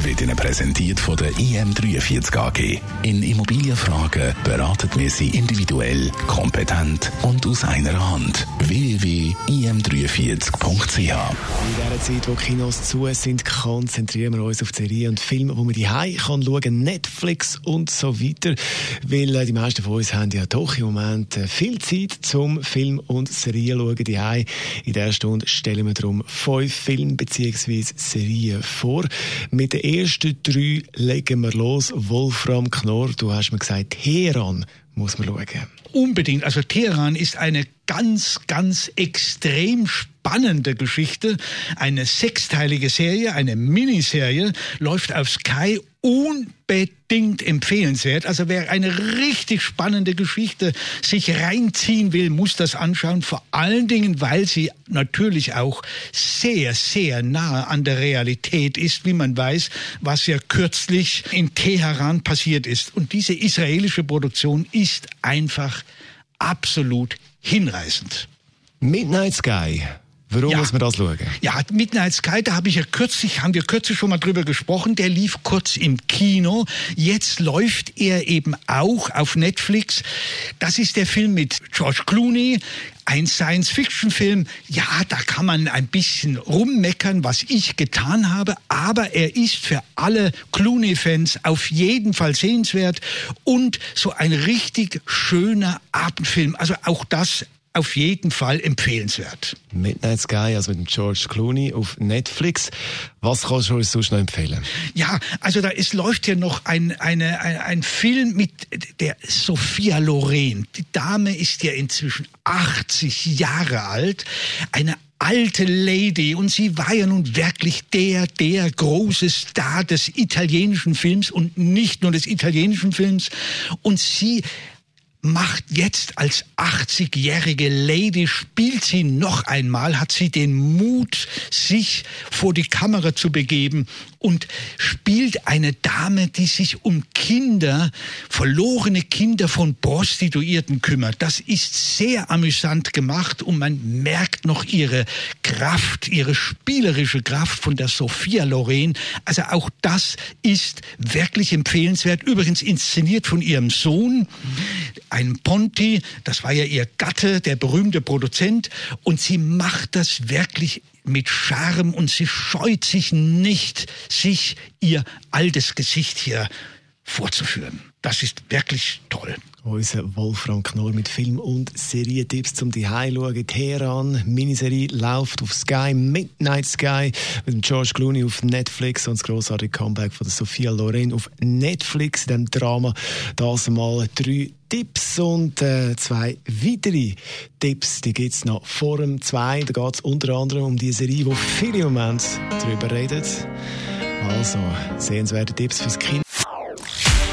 wird Ihnen präsentiert von der IM43 AG. In Immobilienfragen beraten wir Sie individuell, kompetent und aus einer Hand. www.im43.ch In dieser Zeit, wo Kinos zu sind, konzentrieren wir uns auf Serien und Filme, die man die kann schauen, Netflix und so weiter. Weil äh, die meisten von uns haben ja doch im Moment äh, viel Zeit zum Film und Serien schauen. Die In dieser Stunde stellen wir darum fünf Filme bzw. Serien vor. Mit den ersten drei legen wir los. Wolfram Knorr, du hast mir gesagt, Teheran muss man schauen. Unbedingt. Also Teheran ist eine ganz, ganz extrem spannende Geschichte. Eine sechsteilige Serie, eine Miniserie, läuft auf Sky unbedingt empfehlenswert. Also wer eine richtig spannende Geschichte sich reinziehen will, muss das anschauen. Vor allen Dingen, weil sie natürlich auch sehr, sehr nahe an der Realität ist, wie man weiß, was ja kürzlich in Teheran passiert ist. Und diese israelische Produktion ist einfach absolut hinreißend. Midnight Sky. Warum ja. muss man das schauen? Ja, Midnight Sky, da habe ich ja kürzlich, haben wir kürzlich schon mal drüber gesprochen. Der lief kurz im Kino. Jetzt läuft er eben auch auf Netflix. Das ist der Film mit George Clooney. Ein Science-Fiction-Film, ja, da kann man ein bisschen rummeckern, was ich getan habe, aber er ist für alle Clooney-Fans auf jeden Fall sehenswert und so ein richtig schöner Abendfilm. Also auch das auf jeden Fall empfehlenswert. Midnight Sky, also mit George Clooney auf Netflix. Was kannst du uns sonst noch empfehlen? Ja, also da ist, läuft ja noch ein, eine, ein, ein Film mit der Sophia Loren. Die Dame ist ja inzwischen 80 Jahre alt. Eine alte Lady und sie war ja nun wirklich der, der große Star des italienischen Films und nicht nur des italienischen Films. Und sie macht jetzt als 80-jährige Lady, spielt sie noch einmal, hat sie den Mut, sich vor die Kamera zu begeben und spielt eine Dame, die sich um Kinder, verlorene Kinder von Prostituierten kümmert. Das ist sehr amüsant gemacht und man merkt noch ihre Kraft, ihre spielerische Kraft von der Sophia Loren. Also auch das ist wirklich empfehlenswert. Übrigens inszeniert von ihrem Sohn, ein Ponti, das war ja ihr Gatte, der berühmte Produzent, und sie macht das wirklich mit Charme und sie scheut sich nicht, sich ihr altes Gesicht hier vorzuführen. Das ist wirklich toll. Unser Wolfram Knorr mit Film- und Serientipps zum schauen. Teheran, Miniserie läuft auf Sky, Midnight Sky mit dem George Clooney auf Netflix und das grossartige Comeback von Sophia Loren auf Netflix in diesem Drama. Das mal drei Tipps und äh, zwei weitere Tipps, die gibt es noch vor dem zwei. Da geht es unter anderem um die Serie, wo viele im Moment darüber reden. Also, sehenswerte Tipps fürs Kind.